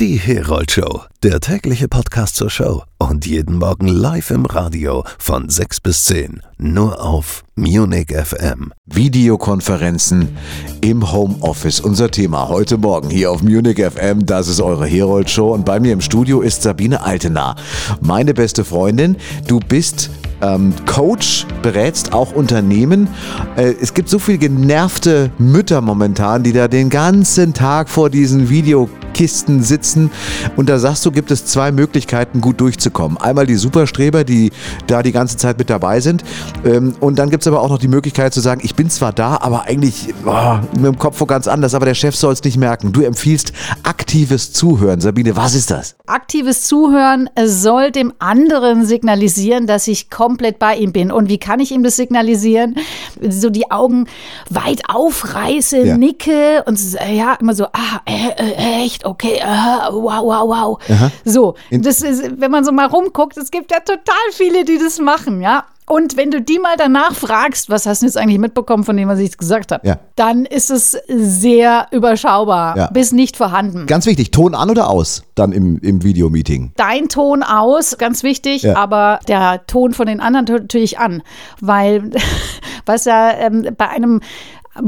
Die Herold Show, der tägliche Podcast zur Show. Und jeden Morgen live im Radio von 6 bis 10, nur auf Munich FM. Videokonferenzen im Homeoffice. Unser Thema heute Morgen hier auf Munich FM. Das ist eure Herold Show und bei mir im Studio ist Sabine Altenaar, meine beste Freundin. Du bist ähm, Coach, berätst auch Unternehmen. Äh, es gibt so viele genervte Mütter momentan, die da den ganzen Tag vor diesen Videokisten sitzen. Und da sagst du, gibt es zwei Möglichkeiten, gut durchzukommen. Einmal die Superstreber, die da die ganze Zeit mit dabei sind. Ähm, und dann gibt es aber auch noch die Möglichkeit zu sagen, ich bin zwar da, aber eigentlich oh, mit dem Kopf wo ganz anders, aber der Chef soll es nicht merken. Du empfiehlst aktives Zuhören. Sabine, was ist das? Aktives Zuhören soll dem anderen signalisieren, dass ich komplett bei ihm bin. Und wie kann ich ihm das signalisieren? So die Augen weit aufreiße, Ja. nicke und ja, immer so, ah, äh, äh, echt, okay, aha, wow, wow, wow. Aha. So, das ist, wenn man so mal rumguckt, es gibt ja total viele, die das machen, ja. Und wenn du die mal danach fragst, was hast du jetzt eigentlich mitbekommen von dem, was ich jetzt gesagt habe, Ja. dann ist es sehr überschaubar, Ja. bis nicht vorhanden. Ganz wichtig, Ton an oder aus dann im, im Videomeeting? dein Ton aus, ganz wichtig, Ja. aber der Ton von den anderen natürlich an. Weil, was ja ähm, bei einem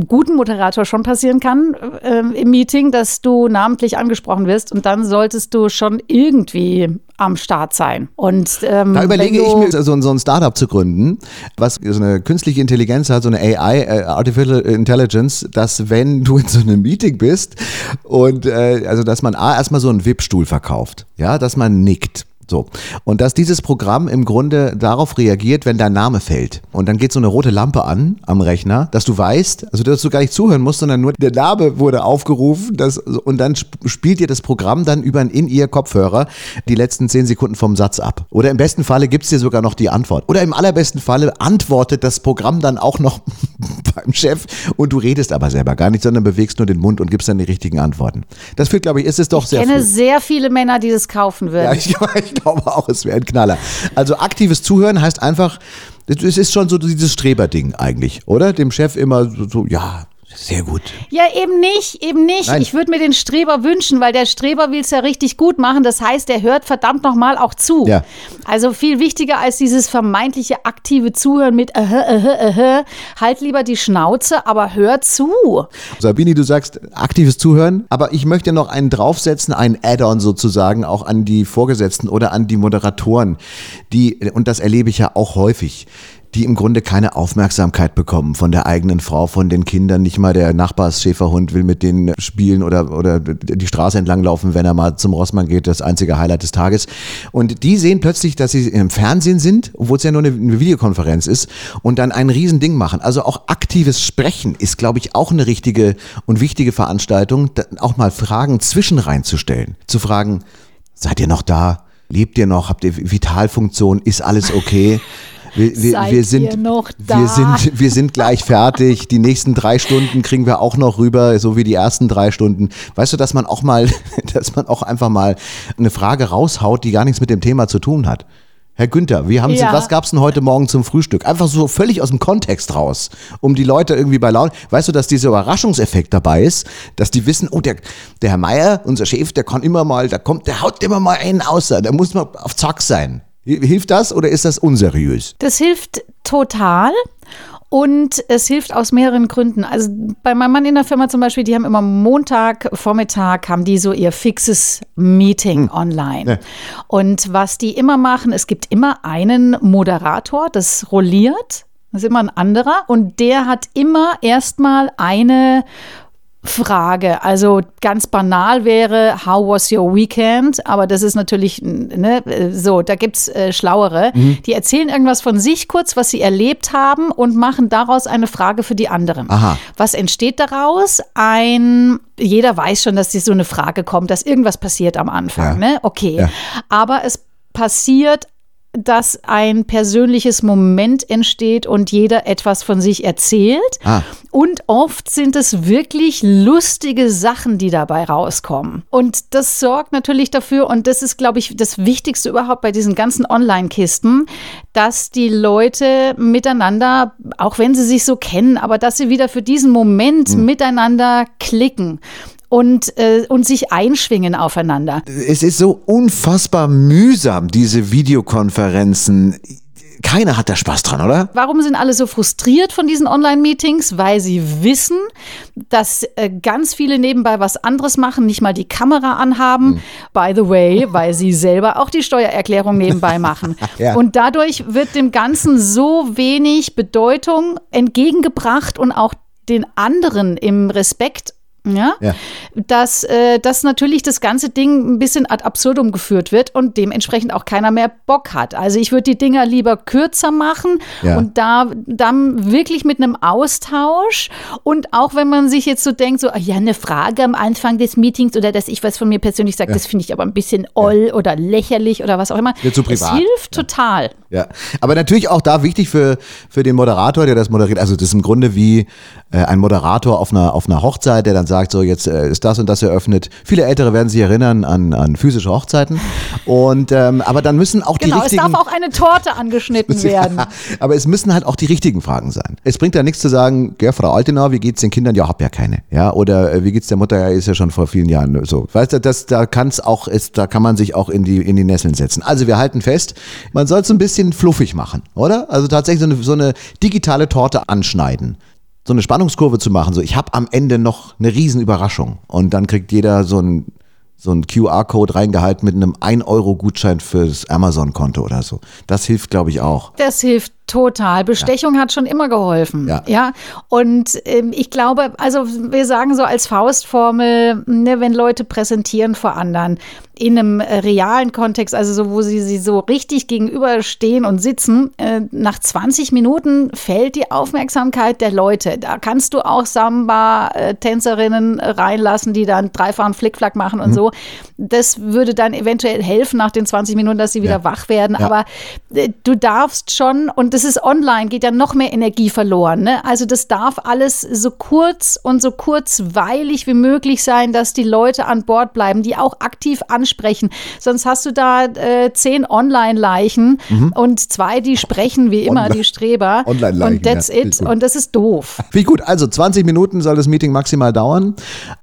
guten Moderator schon passieren kann ähm, im Meeting, dass du namentlich angesprochen wirst und dann solltest du schon irgendwie am Start sein. Und ähm, Da überlege ich mir, so, ein- so ein Startup zu gründen, was so eine künstliche Intelligenz hat, so eine AI, äh, Artificial Intelligence, dass wenn du in so einem Meeting bist und äh, also dass man A, erstmal so einen VIP-Stuhl verkauft, ja, dass man nickt. So. Und dass dieses Programm im Grunde darauf reagiert, wenn dein Name fällt. Und dann geht so eine rote Lampe an am Rechner, dass du weißt, also dass du gar nicht zuhören musst, sondern nur der Name wurde aufgerufen das, und dann sp- spielt dir das Programm dann über einen In-Ear-Kopfhörer die letzten zehn Sekunden vom Satz ab. Oder im besten Falle gibt es dir sogar noch die Antwort. Oder im allerbesten Falle antwortet das Programm dann auch noch beim Chef und du redest aber selber gar nicht, sondern bewegst nur den Mund und gibst dann die richtigen Antworten. Das führt, glaube ich, ist es doch ich sehr kenne früh. sehr viele Männer, die das kaufen würden. Ja, ich, ich glaube auch, es wäre ein Knaller. Also aktives Zuhören heißt einfach, es ist schon so dieses Streberding eigentlich, oder? Dem Chef immer so, so ja, sehr gut. Ja, eben nicht, eben nicht. Nein. Ich würde mir den Streber wünschen, weil der Streber will es ja richtig gut machen. Das heißt, der hört verdammt nochmal auch zu. Ja. Also viel wichtiger als dieses vermeintliche aktive Zuhören mit äh, äh, äh, halt lieber die Schnauze, aber hör zu. Sabini, du sagst aktives Zuhören, aber ich möchte noch einen draufsetzen, einen Add-on sozusagen, auch an die Vorgesetzten oder an die Moderatoren, die, und das erlebe ich ja auch häufig, die im Grunde keine Aufmerksamkeit bekommen von der eigenen Frau, von den Kindern. Nicht mal der Nachbarsschäferhund will mit denen spielen oder, oder die Straße entlang laufen, wenn er mal zum Rossmann geht, das einzige Highlight des Tages. Und die sehen plötzlich, dass sie im Fernsehen sind, obwohl es ja nur eine, eine Videokonferenz ist, und dann ein Riesending machen. Also auch aktives Sprechen ist, glaube ich, auch eine richtige und wichtige Veranstaltung, auch mal Fragen zwischen reinzustellen. Zu fragen, seid ihr noch da? Lebt ihr noch? Habt ihr Vitalfunktion? Ist alles okay? Wir, wir, wir sind, noch Wir da? sind, wir sind gleich fertig. Die nächsten drei Stunden kriegen wir auch noch rüber, so wie die ersten drei Stunden. Weißt du, dass man auch mal, dass man auch einfach mal eine Frage raushaut, die gar nichts mit dem Thema zu tun hat. Herr Günther, wie haben Sie, Ja. was gab's denn heute Morgen zum Frühstück? Einfach so völlig aus dem Kontext raus, um die Leute irgendwie bei Laune. Weißt du, dass dieser Überraschungseffekt dabei ist, dass die wissen, oh, der, der Herr Meier, unser Chef, der kann immer mal, der kommt, der haut immer mal einen aus, da muss man auf Zack sein. Hilft das oder ist das unseriös? Das hilft total. Und es hilft aus mehreren Gründen. Also bei meinem Mann in der Firma zum Beispiel, die haben immer Montag, Vormittag, haben die so ihr fixes Meeting online. Ja. Und was die immer machen, es gibt immer einen Moderator, das rolliert. Das ist immer ein anderer. Und der hat immer erstmal eine Frage. Also ganz banal wäre, how was your weekend? Aber das ist natürlich, ne, so, da gibt's äh, Schlauere. Die erzählen irgendwas von sich kurz, was sie erlebt haben und machen daraus eine Frage für die anderen. Aha. Was entsteht daraus? Ein, jeder weiß schon, dass so eine Frage kommt, dass irgendwas passiert am Anfang, Ja. ne? Okay. Ja. Aber es passiert dass ein persönliches Moment entsteht und jeder etwas von sich erzählt. Ah. Und oft sind es wirklich lustige Sachen, die dabei rauskommen. Und das sorgt natürlich dafür, und das ist, glaube ich, das Wichtigste überhaupt bei diesen ganzen Online-Kisten, dass die Leute miteinander, auch wenn sie sich so kennen, aber dass sie wieder für diesen Moment miteinander klicken. Und, äh, und sich einschwingen aufeinander. Es ist so unfassbar mühsam, diese Videokonferenzen keiner hat da Spaß dran, oder? Warum sind alle so frustriert von diesen Online-Meetings? Weil sie wissen, dass äh, ganz viele nebenbei was anderes machen, nicht mal die Kamera anhaben. Mhm. By the way, weil sie selber auch die Steuererklärung nebenbei machen. ja. Und dadurch wird dem Ganzen so wenig Bedeutung entgegengebracht und auch den anderen im Respekt ja, ja. Dass, äh, dass natürlich das ganze Ding ein bisschen ad absurdum geführt wird und dementsprechend auch keiner mehr Bock hat. Also ich würde die Dinger lieber kürzer machen ja. und da dann wirklich mit einem Austausch und auch wenn man sich jetzt so denkt, so, ah ja, eine Frage am Anfang des Meetings oder dass ich was von mir persönlich sage, ja. das finde ich aber ein bisschen oll oder lächerlich oder was auch immer. Wird zu privat. Es hilft total. Ja, aber natürlich auch da wichtig für, für den Moderator, der das moderiert. Also das ist im Grunde wie äh, ein Moderator auf einer, auf einer Hochzeit, der dann sagt, so jetzt äh, ist das und das eröffnet. Viele Ältere werden sich erinnern an, an physische Hochzeiten. Und ähm, aber dann müssen auch genau, die richtigen. Genau, es darf auch eine Torte angeschnitten werden. Ja, aber es müssen halt auch die richtigen Fragen sein. Es bringt ja nichts zu sagen, ja, Frau Altenau, wie geht's den Kindern? Ja, hab ja keine. Ja, oder äh, wie geht's der Mutter? Ja, ist ja schon vor vielen Jahren so. Weißt du, das, da kann's auch, ist, da kann man sich auch in die, in die Nesseln setzen. Also wir halten fest, man soll es ein bisschen fluffig machen, oder? Also tatsächlich so eine, so eine digitale Torte anschneiden so eine Spannungskurve zu machen, so ich habe am Ende noch eine Riesenüberraschung und dann kriegt jeder so ein so ein QR-Code reingehalten mit einem 1-Euro-Gutschein fürs Amazon-Konto oder so. Das hilft, glaube ich, auch. Das hilft Total. Bestechung ja. hat schon immer geholfen. Ja. ja? Und ähm, ich glaube, also wir sagen so als Faustformel, ne, wenn Leute präsentieren vor anderen in einem äh, realen Kontext, also so, wo sie, sie so richtig gegenüberstehen und sitzen, äh, nach 20 Minuten fällt die Aufmerksamkeit der Leute. Da kannst du auch Samba-Tänzerinnen reinlassen, die dann dreifachen Flickflack machen und mhm. so. Das würde dann eventuell helfen nach den 20 Minuten, dass sie wieder ja. wach werden. Ja. Aber äh, du darfst schon, und das ist online, geht ja noch mehr Energie verloren. Ne? Also das darf alles so kurz und so kurzweilig wie möglich sein, dass die Leute an Bord bleiben, die auch aktiv ansprechen. Sonst hast du da äh, zehn Online-Leichen mhm. und zwei, die sprechen wie immer, Online die Streber. Online-Leichen. Und that's ja, it. Und das ist doof. Wie gut. Also 20 Minuten soll das Meeting maximal dauern.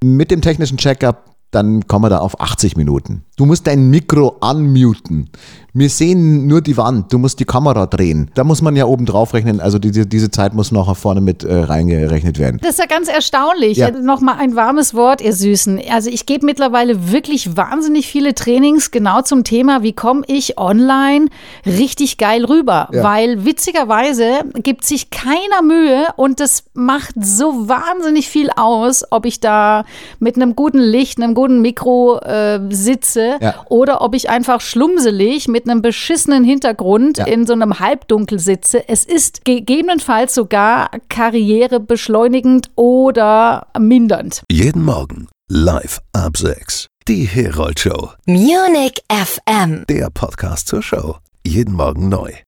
Mit dem technischen Checkup dann kommen wir da auf 80 Minuten. Du musst dein Mikro unmuten. Wir sehen nur die Wand, du musst die Kamera drehen. Da muss man ja oben drauf rechnen, also diese, diese Zeit muss noch vorne mit äh, reingerechnet werden. Das ist ja ganz erstaunlich. Ja. Nochmal ein warmes Wort, ihr Süßen. Also ich gebe mittlerweile wirklich wahnsinnig viele Trainings genau zum Thema, wie komme ich online richtig geil rüber. Ja. Weil witzigerweise gibt sich keiner Mühe und das macht so wahnsinnig viel aus, ob ich da mit einem guten Licht, einem guten Mikro äh, sitze ja. oder ob ich einfach schlumselig mit mit einem beschissenen Hintergrund ja. in so einem Halbdunkel sitze. Es ist gegebenenfalls sogar karrierebeschleunigend oder mindernd. Jeden Morgen live ab 6. Die Herold Show. Munich FM. Der Podcast zur Show. Jeden Morgen neu.